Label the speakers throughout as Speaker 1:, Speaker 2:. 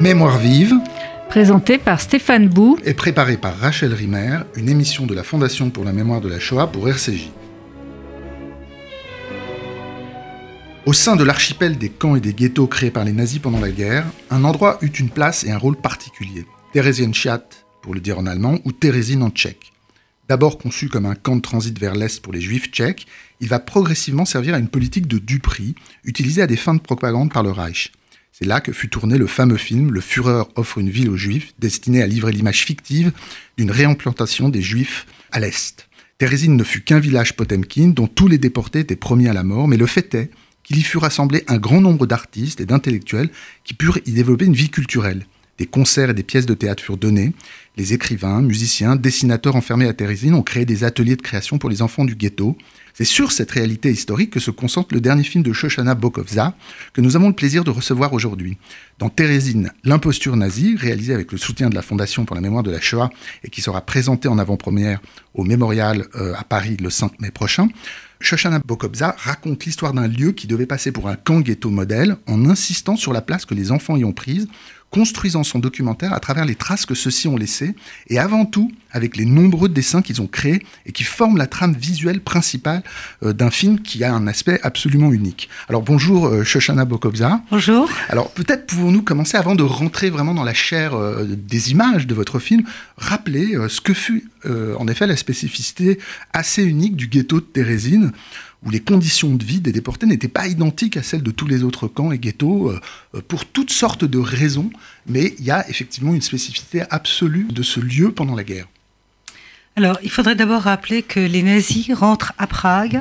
Speaker 1: Mémoire vive,
Speaker 2: Présenté par Stéphane Bou.
Speaker 1: est préparée par Rachel Rimer, une émission de la Fondation pour la mémoire de la Shoah pour RCJ. Au sein de l'archipel des camps et des ghettos créés par les nazis pendant la guerre, un endroit eut une place et un rôle particulier. Theresienstadt, pour le dire en allemand, ou Thérézine en tchèque. D'abord conçu comme un camp de transit vers l'Est pour les juifs tchèques, il va progressivement servir à une politique de duperie, utilisée à des fins de propagande par le Reich. C'est là que fut tourné le fameux film Le Führer offre une ville aux Juifs, destiné à livrer l'image fictive d'une réimplantation des Juifs à l'Est. Térésine ne fut qu'un village Potemkin dont tous les déportés étaient promis à la mort, mais le fait est qu'il y fut rassemblé un grand nombre d'artistes et d'intellectuels qui purent y développer une vie culturelle. Des concerts et des pièces de théâtre furent donnés. Les écrivains, musiciens, dessinateurs enfermés à Térésine ont créé des ateliers de création pour les enfants du ghetto. C'est sur cette réalité historique que se concentre le dernier film de Shoshana Bokovza, que nous avons le plaisir de recevoir aujourd'hui. Dans Térésine, l'imposture nazie, réalisé avec le soutien de la Fondation pour la mémoire de la Shoah et qui sera présenté en avant-première au Mémorial euh, à Paris le 5 mai prochain, Shoshana Bokobza raconte l'histoire d'un lieu qui devait passer pour un camp ghetto modèle en insistant sur la place que les enfants y ont prise, construisant son documentaire à travers les traces que ceux-ci ont laissées et avant tout avec les nombreux dessins qu'ils ont créés et qui forment la trame visuelle principale euh, d'un film qui a un aspect absolument unique. Alors bonjour euh, Shoshana Bokobza.
Speaker 2: Bonjour.
Speaker 1: Alors peut-être pouvons-nous commencer avant de rentrer vraiment dans la chair euh, des images de votre film, rappeler ce que fut euh, en effet la spécificité assez unique du ghetto de Térésine où les conditions de vie des déportés n'étaient pas identiques à celles de tous les autres camps et ghettos, euh, euh, pour toutes sortes de raisons, mais il y a effectivement une spécificité absolue de ce lieu pendant la guerre.
Speaker 3: Alors, il faudrait d'abord rappeler que les nazis rentrent à Prague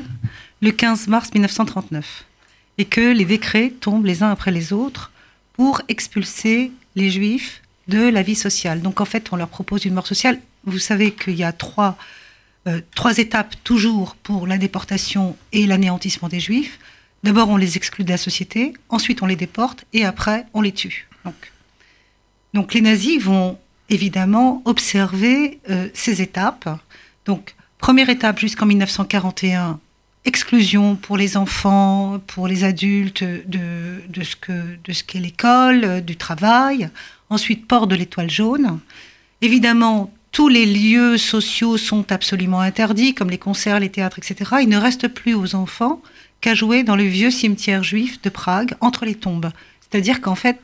Speaker 3: le 15 mars 1939 et que les décrets tombent les uns après les autres pour expulser les juifs de la vie sociale. Donc, en fait, on leur propose une mort sociale. Vous savez qu'il y a trois, euh, trois étapes toujours pour la déportation et l'anéantissement des juifs. D'abord, on les exclut de la société, ensuite, on les déporte et après, on les tue. Donc, les nazis vont évidemment observer euh, ces étapes. Donc, première étape jusqu'en 1941, exclusion pour les enfants, pour les adultes de ce qu'est l'école, euh, du travail. Ensuite, port de l'étoile jaune. Évidemment, tous les lieux sociaux sont absolument interdits, comme les concerts, les théâtres, etc. Il ne reste plus aux enfants qu'à jouer dans le vieux cimetière juif de Prague, entre les tombes. C'est-à-dire qu'en fait,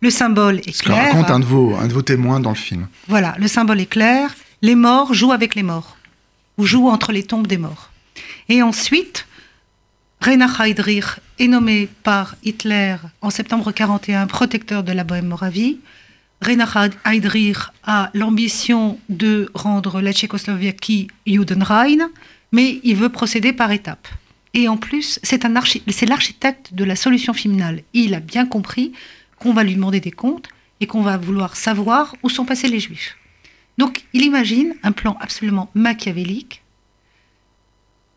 Speaker 3: le symbole est
Speaker 1: Ce que
Speaker 3: clair.
Speaker 1: raconte un de, vos, un de vos témoins dans le film.
Speaker 3: Voilà, le symbole est clair. Les morts jouent avec les morts, ou jouent entre les tombes des morts. Et ensuite, Reinhard Heydrich est nommé par Hitler en septembre 41 protecteur de la Bohème-Moravie. Reinhard Heydrich a l'ambition de rendre la Tchécoslovaquie Judenrein, mais il veut procéder par étapes. Et en plus, c'est l'architecte de la solution finale. Il a bien compris qu'on va lui demander des comptes et qu'on va vouloir savoir où sont passés les Juifs. Donc, il imagine un plan absolument machiavélique,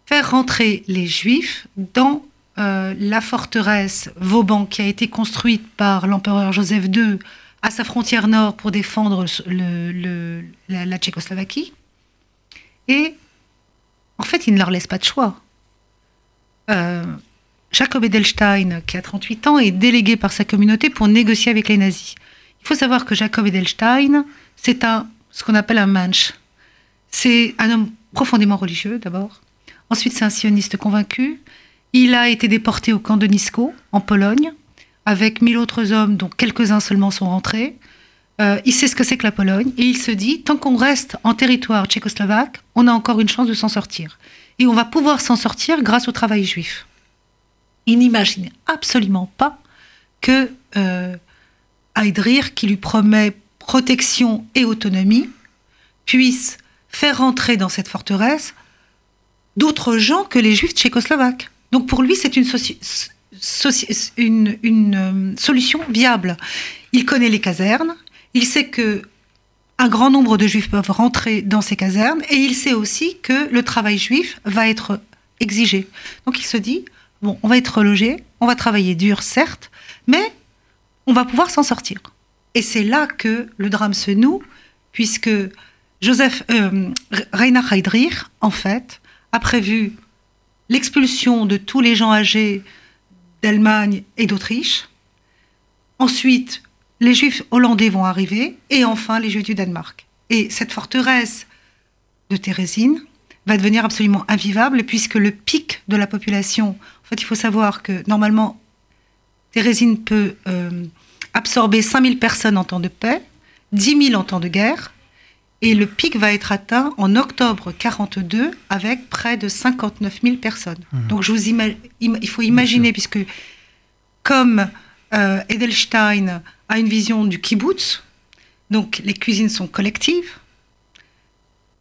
Speaker 3: faire rentrer les Juifs dans euh, la forteresse Vauban qui a été construite par l'empereur Joseph II à sa frontière nord pour défendre la, Tchécoslovaquie. Et en fait, il ne leur laisse pas de choix. Euh, Jacob Edelstein, qui a 38 ans, est délégué par sa communauté pour négocier avec les nazis. Il faut savoir que Jacob Edelstein, c'est un, ce qu'on appelle un manche. C'est un homme profondément religieux, d'abord. Ensuite, c'est un sioniste convaincu. Il a été déporté au camp de Nisko, en Pologne, avec mille autres hommes, dont quelques-uns seulement sont rentrés. Euh, il sait ce que c'est que la Pologne, et il se dit, tant qu'on reste en territoire tchécoslovaque, on a encore une chance de s'en sortir. Et on va pouvoir s'en sortir grâce au travail juif. Il n'imagine absolument pas que euh, Heydrich, qui lui promet protection et autonomie, puisse faire rentrer dans cette forteresse d'autres gens que les juifs tchécoslovaques. Donc pour lui, c'est une, soci- soci- une- une, euh, solution viable. Il connaît les casernes, il sait que un grand nombre de juifs peuvent rentrer dans ces casernes et il sait aussi que le travail juif va être exigé. Donc il se dit, bon, on va être logé, on va travailler dur, certes, mais on va pouvoir s'en sortir. Et c'est là que le drame se noue, puisque Joseph euh, Reinhard Heydrich, en fait, a prévu l'expulsion de tous les gens âgés d'Allemagne et d'Autriche, ensuite les juifs hollandais vont arriver, et enfin les juifs du Danemark. Et cette forteresse de Thérésine va devenir absolument invivable, puisque le pic de la population, en fait, il faut savoir que normalement, Thérésine peut euh, absorber 5000 personnes en temps de paix, 10 000 en temps de guerre, et le pic va être atteint en octobre 42 avec près de 59 000 personnes.
Speaker 1: Mmh.
Speaker 3: Donc je vous il faut imaginer, puisque comme euh, Edelstein a une vision du kibbutz, donc les cuisines sont collectives,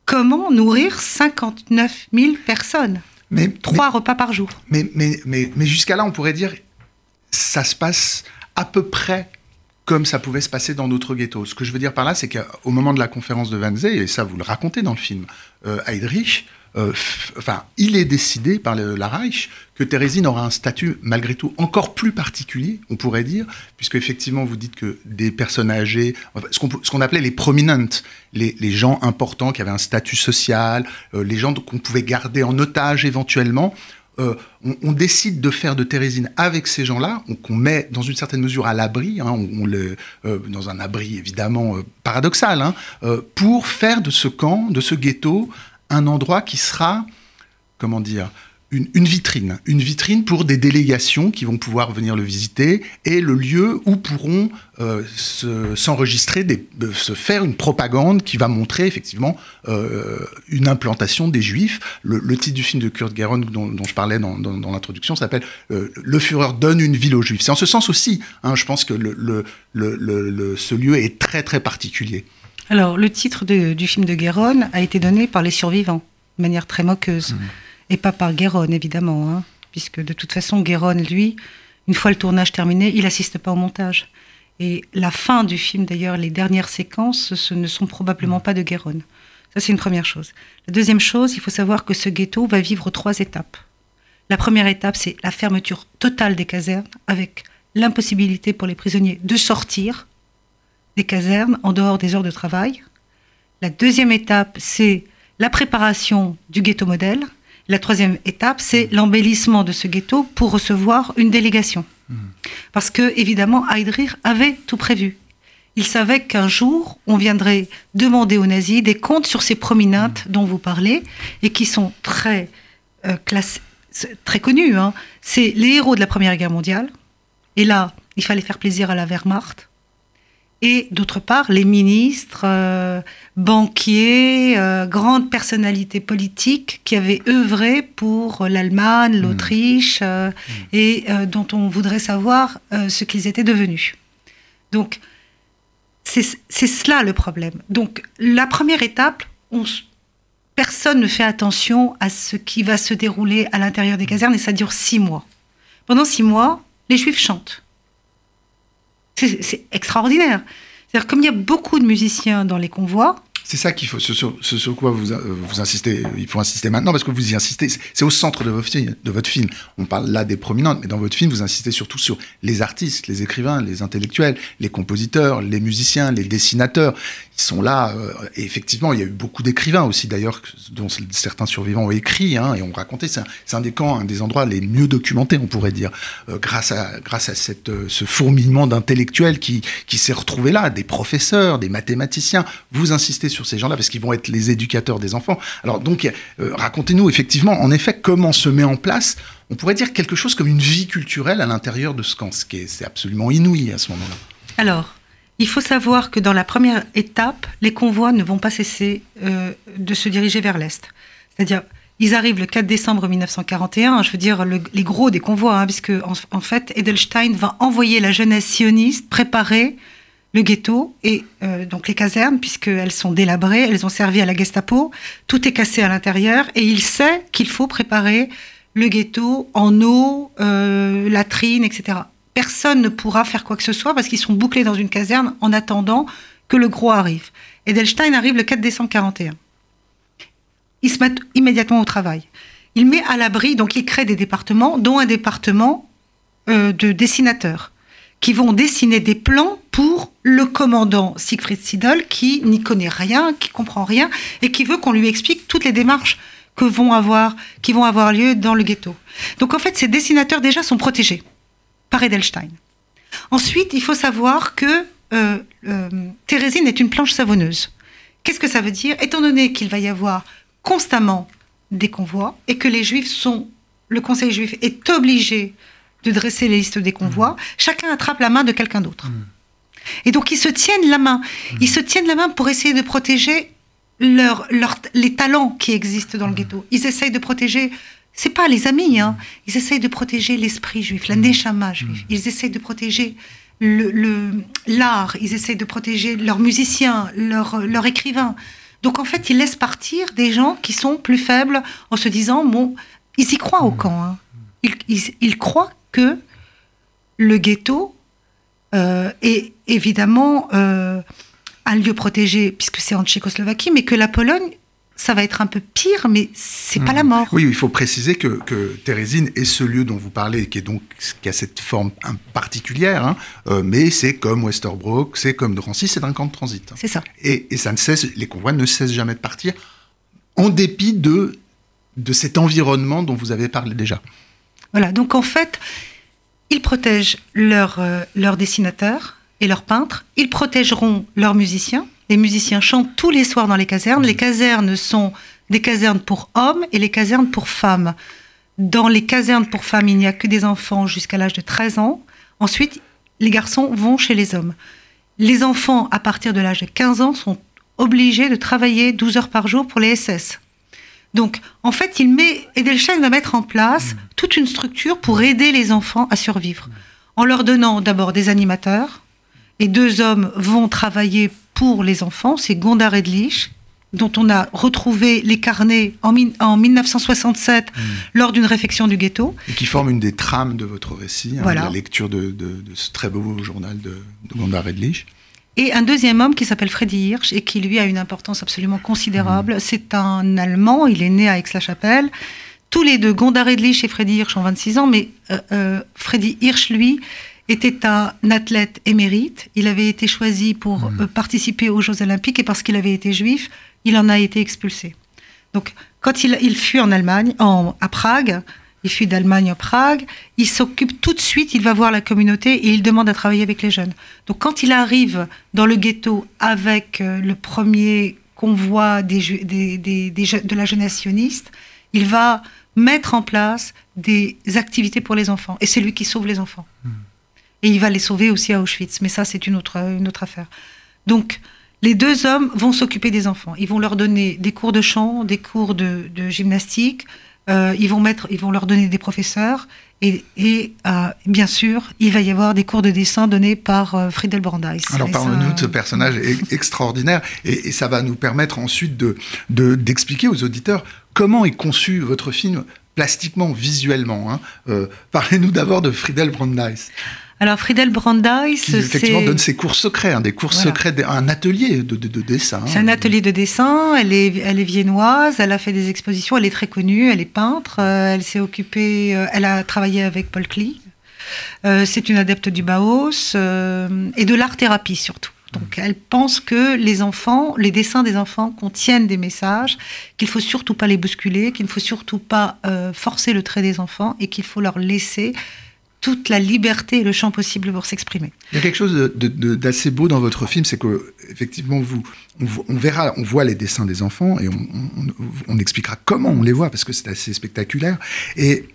Speaker 3: comment nourrir 59 000 personnes?
Speaker 1: Mais,
Speaker 3: Trois repas par jour.
Speaker 1: mais, mais, mais, mais jusqu'à là, on pourrait dire, ça se passe à peu près comme ça pouvait se passer dans d'autres ghettos. Ce que je veux dire par là, c'est qu'au moment de la conférence de Wannsee, et ça vous le racontez dans le film, euh, Heydrich, euh, il est décidé par le- la Reich que Thérésine aura un statut malgré tout encore plus particulier, on pourrait dire, puisque effectivement vous dites que des personnes âgées, ce qu'on appelait les prominentes, les, les gens importants qui avaient un statut social, euh, les gens qu'on pouvait garder en otage éventuellement, euh, on, décide de faire de Thérésine avec ces gens-là, on- qu'on met dans une certaine mesure à l'abri, hein, euh, dans un abri évidemment euh, paradoxal, hein, pour faire de ce camp, de ce ghetto, un endroit qui sera, comment dire, une, une vitrine, une vitrine pour des délégations qui vont pouvoir venir le visiter et le lieu où pourront euh, se- s'enregistrer, euh, se faire une propagande qui va montrer effectivement euh, une implantation des Juifs. Le, le titre du film de Kurt Geron dont, dont je parlais dans, dans- dans l'introduction s'appelle euh, Le Führer donne une ville aux Juifs. C'est en ce sens aussi, hein, je pense que le, le- ce lieu est très très particulier.
Speaker 3: Alors, le titre de- du film de Guéron a été donné par les survivants, de manière très moqueuse. Et pas par Guéron, évidemment, hein, puisque de toute façon, Guéron, lui, une fois le tournage terminé, il n'assiste pas au montage. Et la fin du film, d'ailleurs, les dernières séquences, ce ne sont probablement pas de Guéron. Ça, c'est une première chose. La deuxième chose, il faut savoir que ce ghetto va vivre trois étapes. La première étape, c'est la fermeture totale des casernes, avec l'impossibilité pour les prisonniers de sortir des casernes en dehors des heures de travail. La deuxième étape, c'est la préparation du ghetto modèle. La troisième étape, c'est l'embellissement de ce ghetto pour recevoir une délégation. Parce que, évidemment, Heydrich avait tout prévu. Il savait qu'un jour, on viendrait demander aux nazis des comptes sur ces prominentes dont vous parlez et qui sont très, euh, classés- très connus. hein. C'est les héros de la Première Guerre mondiale. Et là, il fallait faire plaisir à la Wehrmacht et d'autre part les ministres, euh, banquiers, euh, grandes personnalités politiques qui avaient œuvré pour l'Allemagne, l'Autriche euh, et euh, dont on voudrait savoir ce qu'ils étaient devenus. Donc c'est cela le problème. Donc la première étape, on personne ne fait attention à ce qui va se dérouler à l'intérieur des casernes et ça dure six mois. Pendant six mois, les Juifs chantent. C'est extraordinaire. C'est-à-dire, comme il y a beaucoup de musiciens dans les convois,
Speaker 1: C'est ça qu'il ce sur, quoi vous, vous insistez, il faut insister maintenant parce que vous y insistez, c'est- au centre de de votre film. On parle là des prominentes, mais dans votre film, vous insistez surtout sur les artistes, les écrivains, les intellectuels, les compositeurs, les musiciens, les dessinateurs. Sont là, euh, et effectivement, il y a eu beaucoup d'écrivains aussi d'ailleurs, dont certains survivants ont écrit hein, et ont raconté. C'est un, des camps, un des endroits les mieux documentés, on pourrait dire, euh, grâce à, grâce à cette, euh, ce fourmillement d'intellectuels qui, qui s'est retrouvé là, des professeurs, des mathématiciens. Vous insistez sur ces gens-là parce qu'ils vont être les éducateurs des enfants. Alors donc, racontez-nous effectivement, en effet, comment se met en place, on pourrait dire quelque chose comme une vie culturelle à l'intérieur de ce camp, ce qui est, c'est absolument inouï à ce moment-là.
Speaker 3: Alors, il faut savoir que dans la première étape, les convois ne vont pas cesser euh, de se diriger vers l'Est. C'est-à-dire, ils arrivent le 4 décembre 1941, je veux dire le- les gros des convois, hein, puisque en, en fait, Edelstein va envoyer la jeunesse sioniste préparer le ghetto et euh, donc les casernes, puisqu'elles sont délabrées, elles ont servi à la Gestapo, tout est cassé à l'intérieur, et il sait qu'il faut préparer le ghetto en eau, euh, latrine, etc. Personne ne pourra faire quoi que ce soit parce qu'ils sont bouclés dans une caserne en attendant que le gros arrive. Edelstein arrive le 4 décembre 41. Ils se mettent immédiatement au travail. Il met à l'abri, donc il crée des départements, dont un département euh, de dessinateurs, qui vont dessiner des plans pour le commandant Siegfried Siedel, qui n'y connaît rien, qui comprend rien, et qui veut qu'on lui explique toutes les démarches que vont avoir, qui vont avoir lieu dans le ghetto. Donc en fait, ces dessinateurs déjà sont protégés par Edelstein. Ensuite, il faut savoir que euh, euh, Thérésine est une planche savonneuse. Qu'est-ce que ça veut dire? Étant donné qu'il va y avoir constamment des convois et que les Juifs sont, le Conseil juif est obligé de dresser les listes des convois, chacun attrape la main de quelqu'un d'autre. Et donc ils se tiennent la main. Ils se tiennent la main pour essayer de protéger leur, leur- les talents qui existent dans le ghetto. Ils essayent de protéger, c'est pas les amis, hein. ils essayent de protéger l'esprit juif, la neshama juif. Ils essayent de protéger le- l'art, ils essayent de protéger leurs musiciens, leurs écrivains. Donc en fait, ils laissent partir des gens qui sont plus faibles en se disant, bon, ils y croient au camp. hein. Ils, ils- ils croient que le ghetto euh, est évidemment euh, un lieu protégé, puisque c'est en Tchécoslovaquie, mais que la Pologne, ça va être un peu pire, mais c'est pas la mort.
Speaker 1: Oui, il faut préciser que, que Thérésine est ce lieu dont vous parlez, qui est donc qui a cette forme un- particulière, hein, euh, mais c'est comme Westerbrook, c'est comme Drancy, c'est un camp de transit.
Speaker 3: C'est ça.
Speaker 1: Et, et ça ne cesse, les convois ne cessent jamais de partir, en dépit de, de cet environnement dont vous avez parlé déjà.
Speaker 3: Voilà, donc en fait, ils protègent leurs euh, leurs dessinateurs et leurs peintres, ils protégeront leurs musiciens. Les musiciens chantent tous les soirs dans les casernes. Les casernes sont des casernes pour hommes et les casernes pour femmes. Dans les casernes pour femmes, il n'y a que des enfants jusqu'à l'âge de 13 ans. Ensuite, les garçons vont chez les hommes. Les enfants, à partir de l'âge de 15 ans, sont obligés de travailler 12 heures par jour pour les SS. Donc, en fait, il met, Edelstein va mettre en place toute une structure pour aider les enfants à survivre. En leur donnant d'abord des animateurs, et deux hommes vont travailler pour les enfants, c'est Gondar Edlich, dont on a retrouvé les carnets en, mi- en 1967 lors d'une réflexion du ghetto.
Speaker 1: Et qui forme une des trames de votre récit, hein,
Speaker 3: Voilà.
Speaker 1: la lecture de, de- de ce très beau journal de, de Gondar Edlich.
Speaker 3: Et un deuxième homme qui s'appelle Freddy Hirsch et qui lui a une importance absolument considérable. C'est un Allemand, il est né à Aix-la-Chapelle. Tous les deux, Gondar Edlich et Freddy Hirsch ont 26 ans, mais euh, euh, Freddy Hirsch, lui, était un athlète émérite. Il avait été choisi pour euh, participer aux Jeux Olympiques et parce qu'il avait été juif, il en a été expulsé. Donc, quand il, il fut en Allemagne, en, à Prague, il fut d'Allemagne à Prague, il s'occupe tout de suite, il va voir la communauté et il demande à travailler avec les jeunes. Donc, quand il arrive dans le ghetto avec euh, le premier convoi des, des- de la jeunesse sioniste, il va mettre en place des activités pour les enfants. Et c'est lui qui sauve les enfants. Et il va les sauver aussi à Auschwitz. Mais ça, c'est une autre, une autre affaire. Donc, les deux hommes vont s'occuper des enfants. Ils vont leur donner des cours de chant, des cours de, de gymnastique. euh, ils, vont mettre, ils vont leur donner des professeurs. Et, et, euh, bien sûr, il va y avoir des cours de dessin donnés par euh, Friedel Brandeis.
Speaker 1: Alors
Speaker 3: ça-
Speaker 1: de ce personnage e- extraordinaire et, et ça va nous permettre ensuite de de- d'expliquer aux auditeurs comment est conçu votre film plastiquement, visuellement. hein. Parlez-nous d'abord de Friedel Brandeis,
Speaker 3: Alors, Friedel Brandeis,
Speaker 1: qui effectivement donne ses cours secrets, hein, des cours
Speaker 3: Voilà.
Speaker 1: secrets, un atelier de, de- de dessin.
Speaker 3: C'est un atelier de dessin, elle est, elle est viennoise, elle a fait des expositions, elle est très connue, elle est peintre, euh, elle s'est occupée, euh, elle a travaillé avec Paul Klee. Euh, c'est une adepte du euh, et de l'art-thérapie surtout. Donc elle pense que les enfants, les dessins des enfants contiennent des messages, qu'il faut surtout pas les bousculer, qu'il ne faut surtout pas euh, forcer le trait des enfants et qu'il faut leur laisser toute la liberté et le champ possible pour s'exprimer.
Speaker 1: Il y a quelque chose d'assez beau dans votre film, c'est que effectivement vous, on, verra, on voit les dessins des enfants et on, expliquera comment on les voit parce que c'est assez spectaculaire. Et,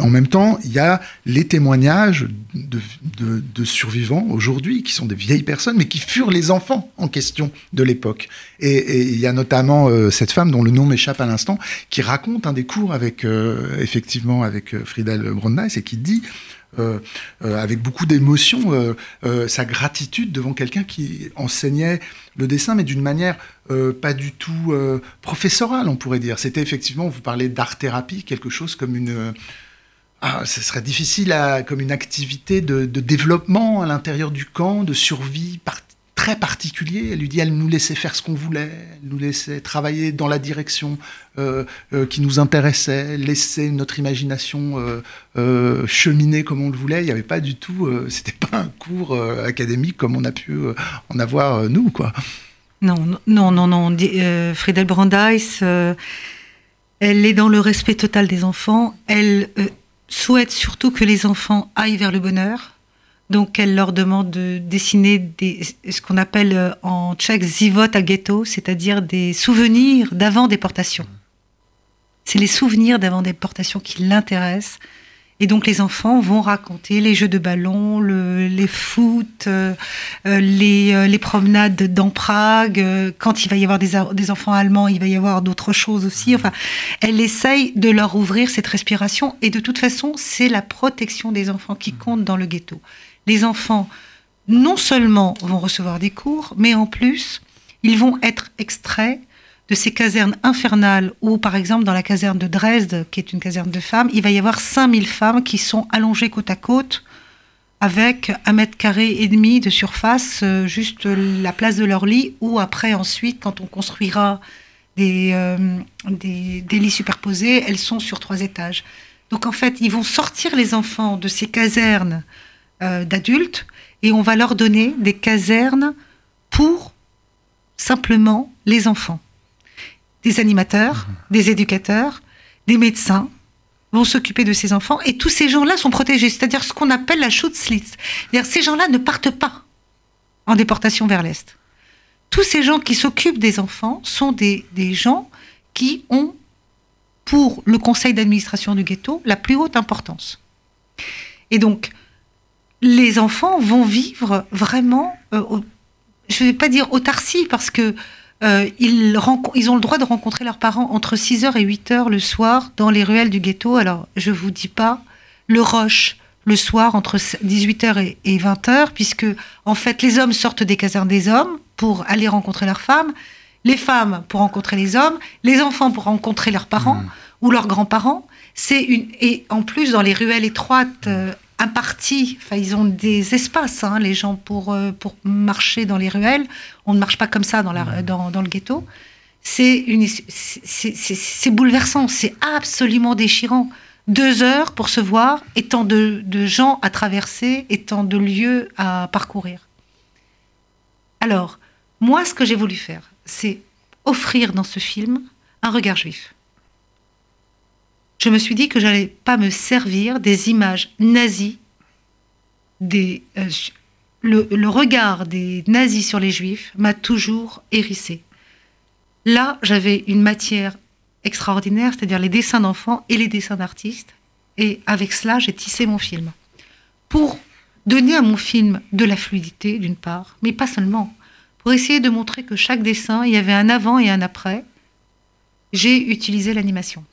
Speaker 1: en même temps, il y a les témoignages de, survivants aujourd'hui qui sont des vieilles personnes, mais qui furent les enfants en question de l'époque. Et, il y a notamment euh, cette femme dont le nom m'échappe à l'instant, qui raconte un des cours avec euh, effectivement avec euh, Friedel Brandeis et qui dit avec beaucoup d'émotion sa gratitude devant quelqu'un qui enseignait le dessin, mais d'une manière euh, pas du tout euh, professorale, on pourrait dire. C'était effectivement, vous parlez d'art-thérapie, quelque chose comme une... euh, ah, ce serait difficile comme une activité de, de développement à l'intérieur du camp, de survie par- très particulier. Elle lui dit, elle nous laissait faire ce qu'on voulait, nous laissait travailler dans la direction euh, euh, qui nous intéressait, laisser notre imagination euh, cheminer comme on le voulait. Il n'y avait pas du tout, c'était pas un cours académique comme on a pu en avoir nous, quoi.
Speaker 3: Non, non, non, non. Friedel Brandeis, elle est dans le respect total des enfants. Elle souhaite surtout que les enfants aillent vers le bonheur. Donc elle leur demande de dessiner des, ce qu'on appelle euh, en tchèque zivot à ghetto, c'est-à-dire des souvenirs d'avant déportation. C'est les souvenirs d'avant déportation qui l'intéressent. Et donc les enfants vont raconter les jeux de ballon, le, les foot, euh, les, euh, les, promenades dans Prague. quand il va y avoir des, des, enfants allemands, il va y avoir d'autres choses aussi. Enfin, elle essaye de leur ouvrir cette respiration. Et de toute façon, c'est la protection des enfants qui compte dans le ghetto. Les enfants, non seulement vont recevoir des cours, mais en plus, ils vont être extraits de ces casernes infernales où, par exemple, dans la caserne de Dresde, qui est une caserne de femmes, il va y avoir 5000 femmes qui sont allongées côte à côte avec un mètre carré et demi de surface, euh, juste la place de leur lit, ou après, ensuite, quand on construira des, euh, des, lits superposés, elles sont sur trois étages. Donc, en fait, ils vont sortir les enfants de ces casernes euh, d'adultes et on va leur donner des casernes pour simplement les enfants des animateurs, des éducateurs, des médecins vont s'occuper de ces enfants et tous ces gens-là sont protégés, c'est-à-dire ce qu'on appelle la Schutzlist. C'est-à-dire ces gens-là ne partent pas en déportation vers l'Est. Tous ces gens qui s'occupent des enfants sont des, des gens qui ont, pour le conseil d'administration du ghetto, la plus haute importance. Et donc, les enfants vont vivre vraiment, euh, je ne vais pas dire autarcie, parce que euh, ils, ils, ont le droit de rencontrer leurs parents entre 6h et 8h le soir dans les ruelles du ghetto. Alors, je vous dis pas le roche le soir entre 18h et 20h, puisque en fait les hommes sortent des casernes des hommes pour aller rencontrer leurs femmes, les femmes pour rencontrer les hommes, les enfants pour rencontrer leurs parents mmh. ou leurs grands-parents. C'est une et en plus dans les ruelles étroites euh, un parti, enfin, ils ont des espaces, hein, les gens, pour, euh, pour marcher dans les ruelles. On ne marche pas comme ça dans, la, dans, dans le ghetto. C'est bouleversant, c'est absolument déchirant. Deux heures pour se voir, et tant de, de gens à traverser, et tant de lieux à parcourir. Alors, moi, ce que j'ai voulu faire, c'est offrir dans ce film un regard juif je me suis dit que j'allais pas me servir des images nazies, euh, le, regard des nazis sur les juifs m'a toujours hérissé. Là, j'avais une matière extraordinaire, c'est-à-dire les dessins d'enfants et les dessins d'artistes, et avec cela, j'ai tissé mon film. Pour donner à mon film de la fluidité, d'une part, mais pas seulement, pour essayer de montrer que chaque dessin, il y avait un avant et un après, j'ai utilisé l'animation.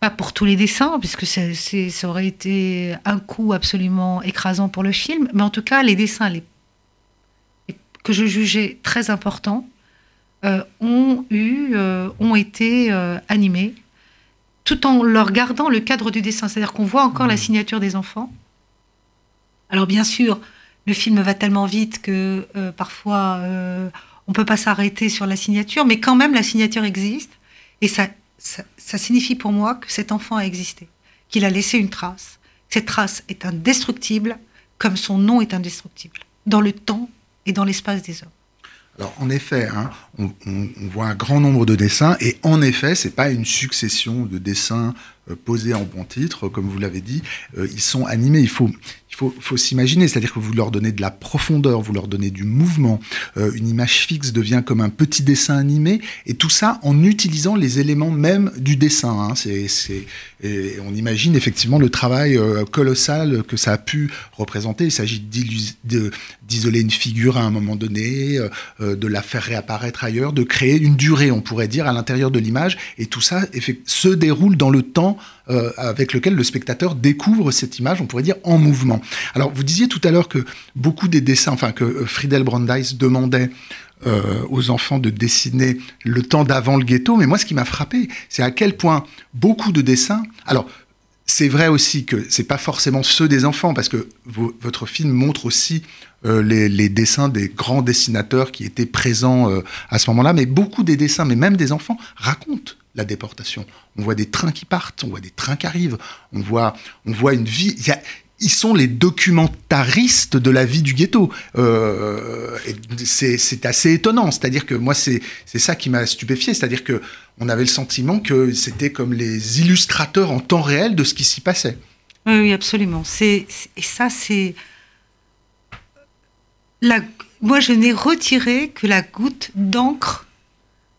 Speaker 3: Pas pour tous les dessins, puisque ça aurait été un coup absolument écrasant pour le film, mais en tout cas, les dessins les, que je jugeais très importants euh, ont, eu, euh, ont été euh, animés, tout en leur gardant le cadre du dessin. C'est-à-dire qu'on voit encore la mmh. signature des enfants. Alors bien sûr, le film va tellement vite que parfois on ne peut pas s'arrêter sur la signature, mais quand même la signature existe. Et ça ça, signifie pour moi que cet enfant a existé, qu'il a laissé une trace. Cette trace est indestructible comme son nom est indestructible, dans le temps et dans l'espace des hommes.
Speaker 1: Alors en effet, hein, on, voit un grand nombre de dessins et en effet, c'est pas une succession de dessins euh, posés en bon titre, comme vous l'avez dit. Euh, ils sont animés. Il faut, faut, faut s'imaginer, c'est-à-dire que vous leur donnez de la profondeur, vous leur donnez du mouvement, euh, une image fixe devient comme un petit dessin animé, et tout ça en utilisant les éléments même du dessin. Hein. C'est, c'est, on imagine effectivement le travail euh, colossal que ça a pu représenter. Il s'agit d'isoler une figure à un moment donné, euh, de la faire réapparaître ailleurs, de créer une durée, on pourrait dire, à l'intérieur de l'image, et tout ça se déroule dans le temps euh, avec lequel le spectateur découvre cette image, on pourrait dire en mouvement. Alors, vous disiez tout à l'heure que beaucoup des dessins, enfin que euh, Friedel Brandeis demandait euh, aux enfants de dessiner le temps d'avant le ghetto, mais moi, ce qui m'a frappé, c'est à quel point beaucoup de dessins. Alors, c'est vrai aussi que c'est pas forcément ceux des enfants, parce que votre film montre aussi les, les, dessins des grands dessinateurs qui étaient présents à ce moment-là, mais beaucoup des dessins, mais même des enfants, racontent la déportation. On voit des trains qui partent, on voit des trains qui arrivent, on voit, on voit une vie. Ils sont les documentaristes de la vie du ghetto. Euh, c'est assez étonnant. C'est-à-dire que moi, c'est ça qui m'a stupéfié. C'est-à-dire que on avait le sentiment que c'était comme les illustrateurs en temps réel de ce qui s'y passait.
Speaker 3: Oui, absolument. C'est- et ça, c'est. La, moi, je n'ai retiré que la goutte d'encre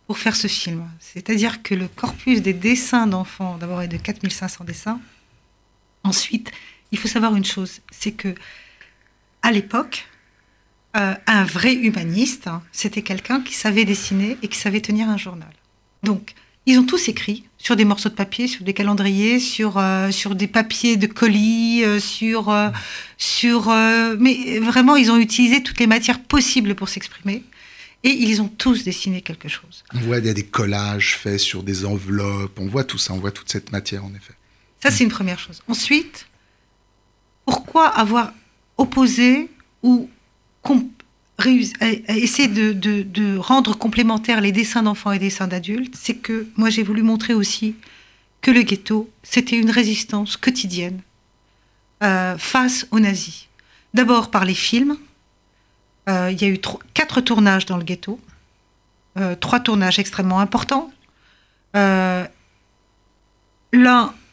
Speaker 3: pour faire ce film. C'est-à-dire que le corpus des dessins d'enfants, d'abord, est de 4500 dessins. Ensuite, il faut savoir une chose c'est que, à l'époque, euh, un vrai humaniste, hein, c'était quelqu'un qui savait dessiner et qui savait tenir un journal. Donc, ils ont tous écrit sur des morceaux de papier, sur des calendriers, sur, euh, sur des papiers de colis, euh, sur, sur. mais vraiment, ils ont utilisé toutes les matières possibles pour s'exprimer. Et ils ont tous dessiné quelque chose.
Speaker 1: On voit il y a des collages faits sur des enveloppes, on voit tout ça, on voit toute cette matière en effet.
Speaker 3: Ça, c'est une première chose. Ensuite, pourquoi avoir opposé ou essayer de, rendre complémentaires les dessins d'enfants et dessins d'adultes C'est que moi, j'ai voulu montrer aussi que le ghetto, c'était une résistance quotidienne euh, face aux nazis. D'abord par les films. Euh, il y a eu quatre tournages dans le ghetto. Euh, trois tournages extrêmement importants. L'un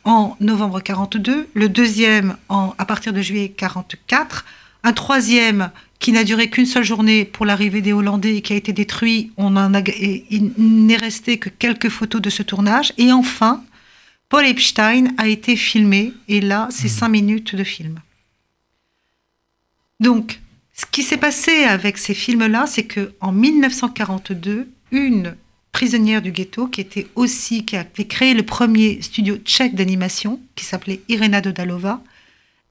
Speaker 3: en novembre 42, le deuxième en, à partir de juillet 44, un troisième qui n'a duré qu'une seule journée pour l'arrivée des Hollandais et qui a été détruit. On en a, et il n'est resté que quelques photos de ce tournage. Et enfin, Paul Epstein a été filmé et là, c'est cinq minutes de film. Donc, ce qui s'est passé avec ces films-là, c'est que en 1942, une prisonnière du ghetto qui était aussi qui avait créé le premier studio tchèque d'animation qui s'appelait Irena Dodalova.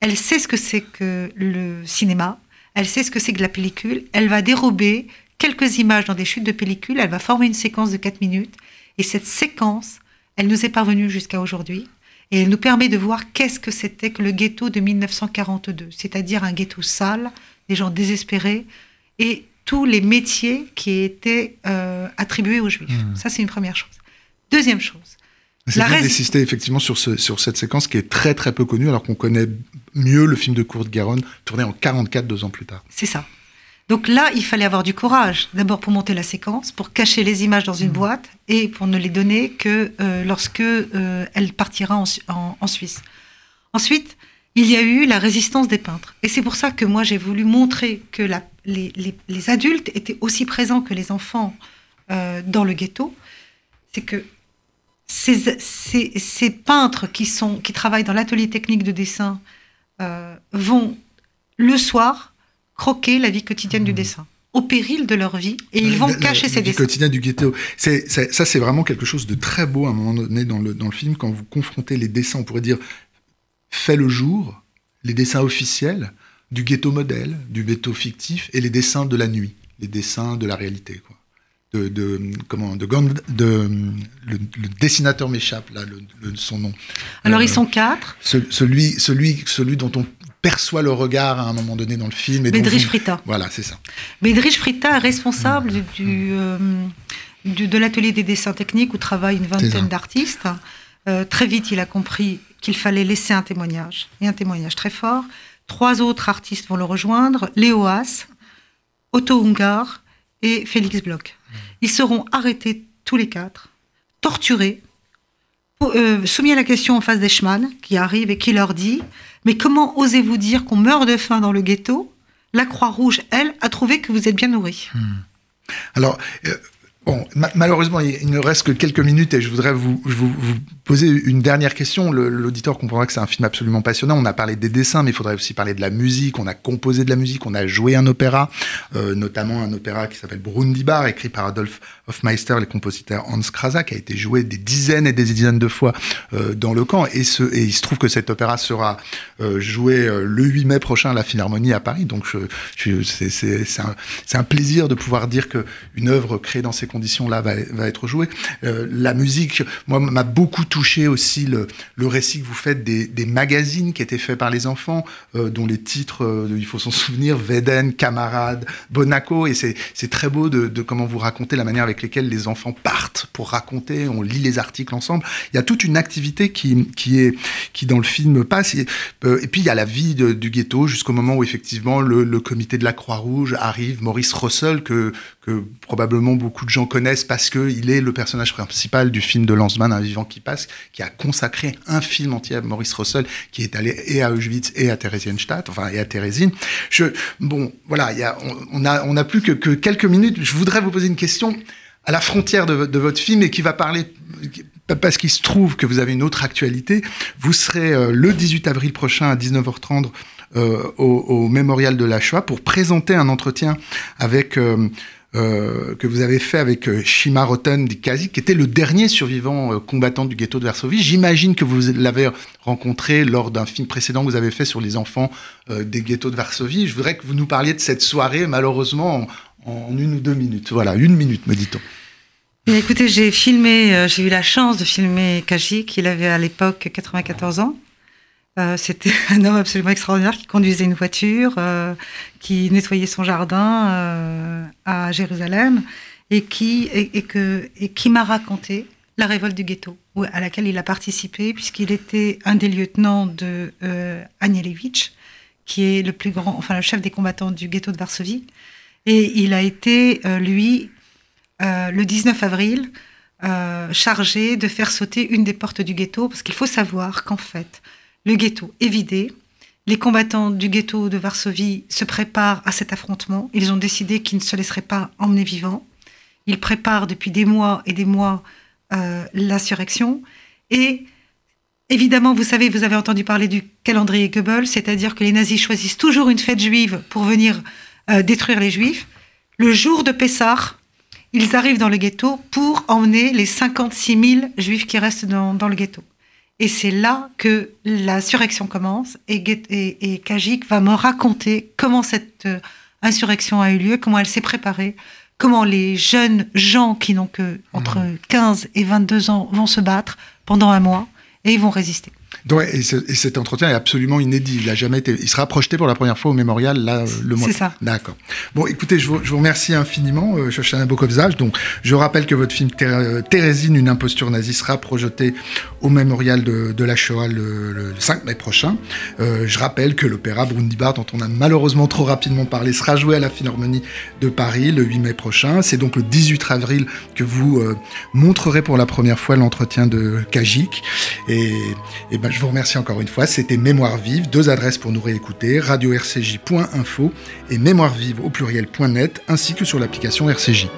Speaker 3: Elle sait ce que c'est que le cinéma, elle sait ce que c'est que la pellicule, elle va dérober quelques images dans des chutes de pellicule, elle va former une séquence de 4 minutes. Et cette séquence, elle nous est parvenue jusqu'à aujourd'hui. Et elle nous permet de voir qu'est-ce que c'était que le ghetto de 1942, c'est-à-dire un ghetto sale, des gens désespérés. Et tous les métiers qui étaient euh, attribués aux juifs.
Speaker 1: Mmh.
Speaker 3: Ça, c'est une première chose. Deuxième chose.
Speaker 1: C'est bien d'insister effectivement sur, ce, sur cette séquence qui est très très peu connue alors qu'on connaît mieux le film de Kurt Garonne tourné en 44 deux ans plus tard.
Speaker 3: C'est ça. Donc là, il fallait avoir du courage, d'abord pour monter la séquence, pour cacher les images dans une boîte et pour ne les donner que euh, lorsque euh, elle partira en- en Suisse. Ensuite, il y a eu la résistance des peintres. Et c'est pour ça que moi, j'ai voulu montrer que la- les, les- les adultes étaient aussi présents que les enfants euh, dans le ghetto. C'est que ces, ces- ces peintres qui, sont, qui travaillent dans l'atelier technique de dessin euh, vont le soir croquer la vie quotidienne du dessin, au péril de leur vie, et ils vont
Speaker 1: La-
Speaker 3: cacher ces
Speaker 1: la vie
Speaker 3: dessins.
Speaker 1: quotidienne du ghetto. C'est, c'est- ça, c'est vraiment quelque chose de très beau à un moment donné dans le, dans le film, quand vous confrontez les dessins, on pourrait dire, fait le jour, les dessins officiels, du ghetto modèle, du ghetto fictif, et les dessins de la nuit, les dessins de la réalité. Quoi. De, de, comment, de, le, le dessinateur m'échappe, là, le, le- son nom.
Speaker 3: Alors
Speaker 1: Euh,
Speaker 3: ils sont quatre,
Speaker 1: ce- celui, celui, celui dont on perçoit le regard à un moment donné dans le film. Et
Speaker 3: Bedrich Frita.
Speaker 1: Voilà, c'est ça.
Speaker 3: Bedrich Frita est responsable du, euh, du- de l'atelier des dessins techniques où travaillent une vingtaine d'artistes. Euh, très vite, il a compris qu'il fallait laisser un témoignage, et un témoignage très fort. Trois autres artistes vont le rejoindre, Léo Haas, Otto Ungar et Félix Bloch. Ils seront arrêtés tous les quatre, torturés, euh, soumis à la question en face d'Eichmann, qui arrive et qui leur dit Mais comment osez-vous dire qu'on meurt de faim dans le ghetto? La Croix-Rouge, elle, a trouvé que vous êtes bien nourris.
Speaker 1: Alors, euh, bon, ma- malheureusement, il ne reste que quelques minutes et je voudrais vous, vous- vous poser une dernière question. L'auditeur comprendra que c'est un film absolument passionnant. On a parlé des dessins, mais il faudrait aussi parler de la musique. On a composé de la musique, on a joué un opéra, euh, notamment un opéra qui s'appelle Brundibar, écrit par Adolf Hofmeister, le compositeur Hans Krasa, qui a été joué des dizaines et des dizaines de fois euh, dans le camp. Et, ce, et il se trouve que cet opéra sera euh, joué euh, le 8 mai prochain à la Philharmonie à Paris. Donc, c'est- un, un plaisir de pouvoir dire que une œuvre créée dans ces conditions-là va, va être jouée. Euh, la musique, moi, m'a beaucoup touché aussi le, le récit que vous faites des, des magazines qui étaient faits par les enfants, euh, dont les titres, euh, il faut s'en souvenir, Veden, Camarade, Bonaco, et c'est très beau de, comment vous racontez la manière avec laquelle les enfants partent pour raconter, on lit les articles ensemble. Il y a toute une activité qui, qui, est, qui dans le film passe. Et, puis il y a la vie du ghetto jusqu'au moment où effectivement le, le comité de la Croix-Rouge arrive, Maurice Russell, que, que probablement beaucoup de gens connaissent parce qu'il est le personnage principal du film de Lanzmann, Un vivant qui passe, qui a consacré un film entier à Maurice Russell, qui est allé et à Auschwitz et à Theresienstadt, enfin et à Thérésine. Je, bon, voilà, y a, on, a, on a plus que, que, quelques minutes. Je voudrais vous poser une question à la frontière de, de votre film et qui va parler parce qu'il se trouve que vous avez une autre actualité. Vous serez euh, le 18 avril prochain à 19h30 euh, au, au, mémorial de la Shoah pour présenter un entretien avec euh, euh, que vous avez fait avec euh, Shima Roten Dikazi, qui était le dernier survivant euh, combattant du ghetto de Varsovie. J'imagine que vous l'avez rencontré lors d'un film précédent que vous avez fait sur les enfants des ghettos de Varsovie. Je voudrais que vous nous parliez de cette soirée, malheureusement, en, une ou deux minutes. Voilà, une minute, me dit-on.
Speaker 3: Écoutez, j'ai filmé, j'ai eu la chance de filmer Kajik. Il avait à l'époque 94 ans. Euh, c'était un homme absolument extraordinaire qui conduisait une voiture, euh, qui nettoyait son jardin euh, à Jérusalem et qui, et, et qui m'a raconté la révolte du ghetto, à laquelle il a participé, puisqu'il était un des lieutenants de Anielewicz, qui est le plus grand, enfin le chef des combattants du ghetto de Varsovie. Et il a été, lui, le 19 avril, chargé de faire sauter une des portes du ghetto, parce qu'il faut savoir qu'en fait, le ghetto est vidé. Les combattants du ghetto de Varsovie se préparent à cet affrontement. Ils ont décidé qu'ils ne se laisseraient pas emmener vivants. Ils préparent depuis des mois et des mois euh, l'insurrection. Et évidemment, vous savez, vous avez entendu parler du calendrier Goebbels, c'est-à-dire que les nazis choisissent toujours une fête juive pour venir euh, détruire les juifs. Le jour de Pessah, ils arrivent dans le ghetto pour emmener les 56 000 juifs qui restent dans le ghetto. Et c'est là que l'insurrection commence et, et, et, Kajik va me raconter comment cette euh, insurrection a eu lieu, comment elle s'est préparée, comment les jeunes gens qui n'ont que entre 15 mmh. et 22 ans vont se battre pendant un mois et ils vont résister.
Speaker 1: Ouais, et, et, cet entretien est absolument inédit. Il a jamais été. Il sera projeté pour la première fois au mémorial là le mois.
Speaker 3: C'est ça.
Speaker 1: D'accord. Bon, écoutez, je vous, je vous remercie infiniment, euh, Shoshana Bokovzaj. Donc, je rappelle que votre film Thérésine, une imposture nazie, sera projeté au mémorial de, de la Shoah le, le, 5 mai prochain. Euh, je rappelle que l'opéra Brundibar, dont on a malheureusement trop rapidement parlé, sera joué à la Philharmonie de Paris le 8 mai prochain. C'est donc le 18 avril que vous euh, montrerez pour la première fois l'entretien de Kajik. Et, et ben, je vous remercie encore une fois. C'était Mémoire Vive, deux adresses pour nous réécouter, radio-rcj.info et mémoire vive au pluriel.net, ainsi que sur l'application RCJ.